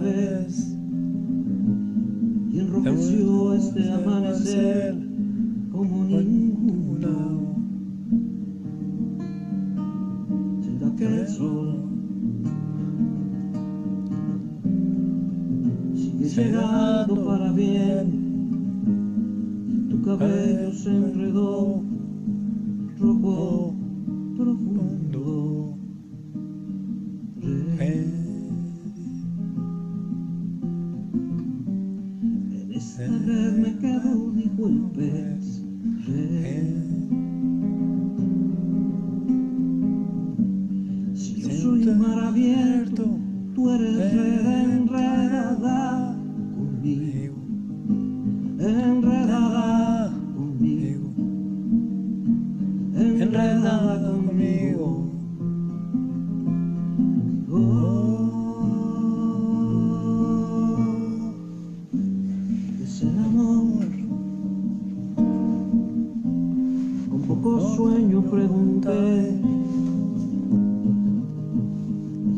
94 en esta vez y enrojeció este amanecer como ninguno. Será que el sol sigue llegando para bien. Tu cabello se enredó, rojo profundo.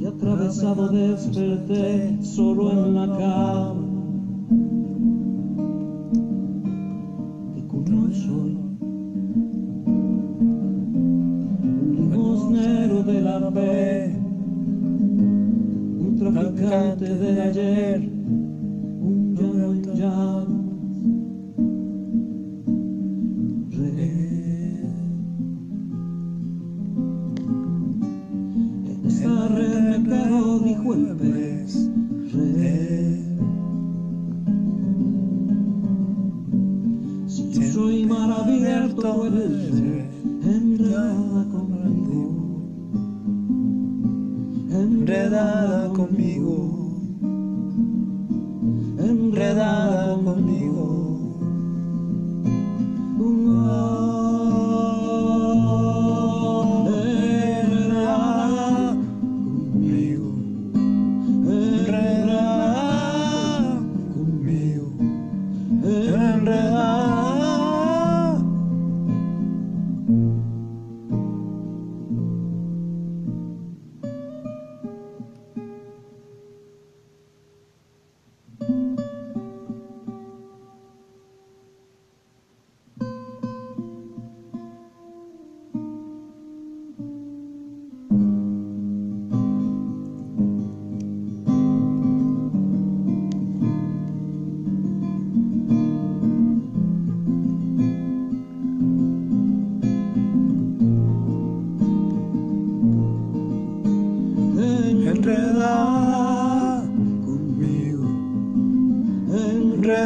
Y atravesado desperté solo en la cama. Que como soy un limosnero de la fe, un traficante de ayer, enredada conmigo,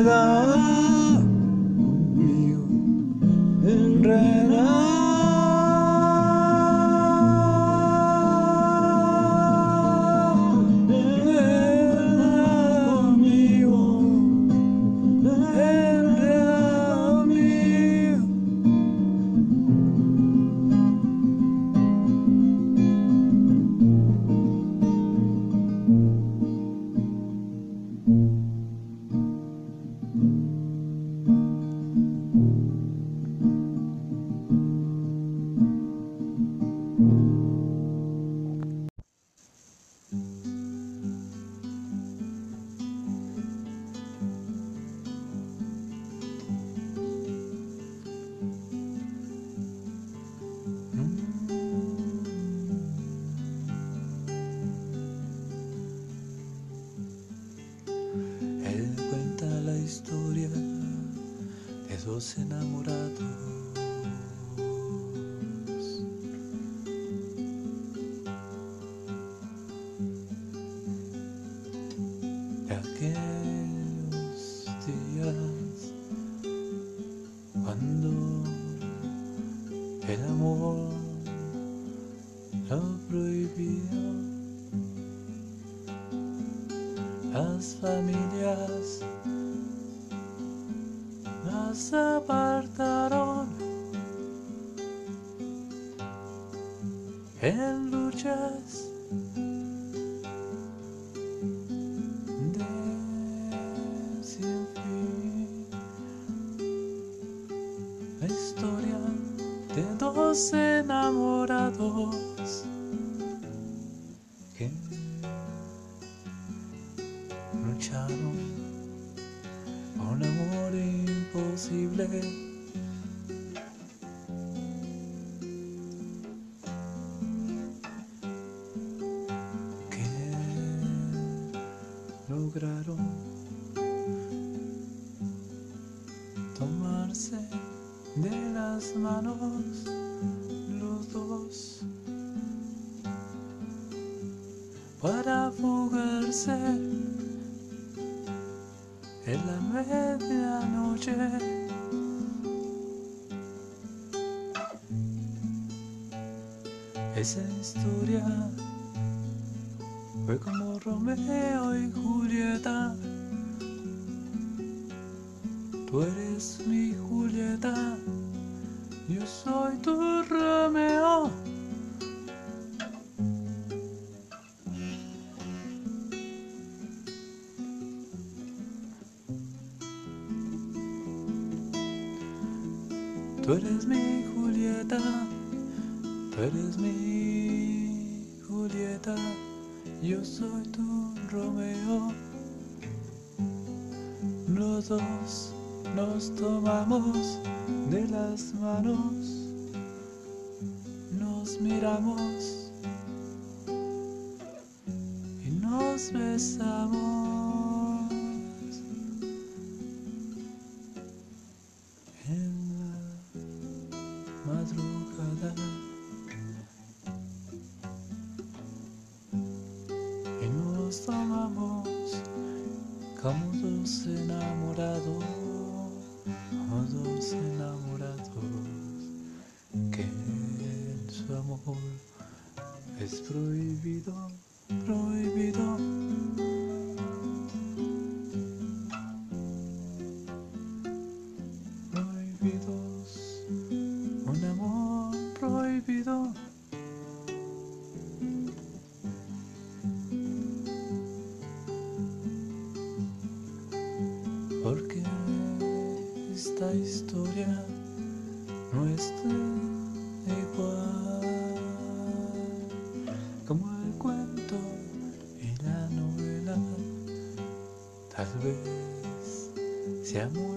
love. Enamorados. De aquellos días cuando el amor lo prohibió las familias las apartaron. En luchas de sin fin. La historia de dos enamorados las manos los dos para fugarse en la medianoche. Esa historia fue como Romeo y Julieta. Tú eres mi Julieta, yo soy tu Romeo. Tú eres mi Julieta, tú eres mi Julieta, yo soy tu Romeo. Los dos nos tomamos de las manos, nos miramos y nos besamos. En la madrugada y nos tomamos como dos enamorados, dos enamorados que en su amor es prohibido, prohibido. No es igual como el cuento y la novela. Tal vez sea mucho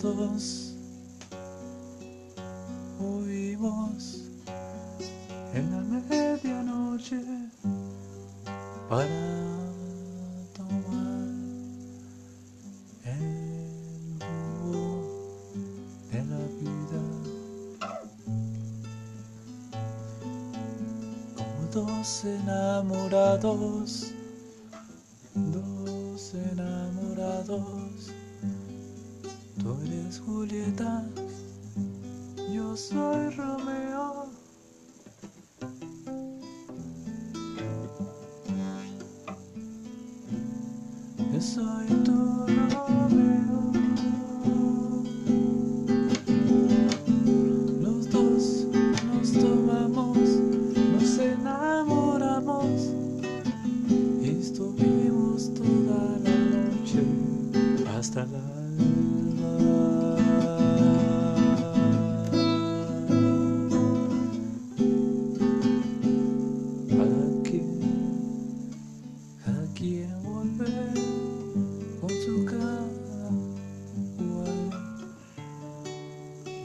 Dos huimos en la medianoche para tomar el jugo de la vida. Como dos enamorados, soy Romeo.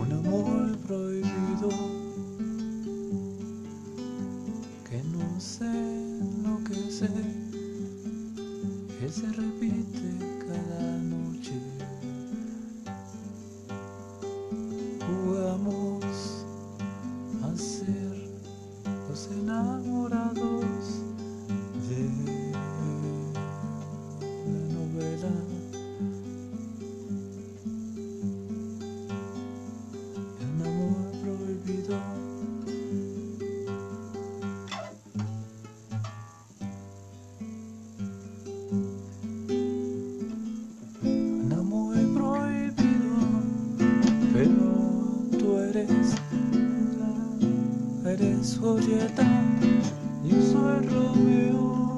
Un amor prohibido eres, eres Julieta, yo soy Romeo.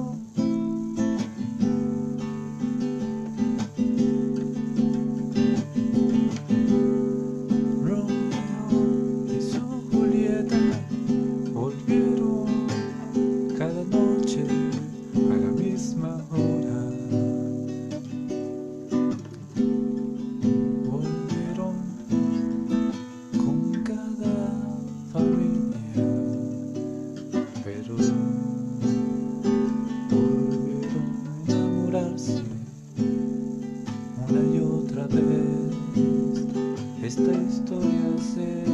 Esta historia se.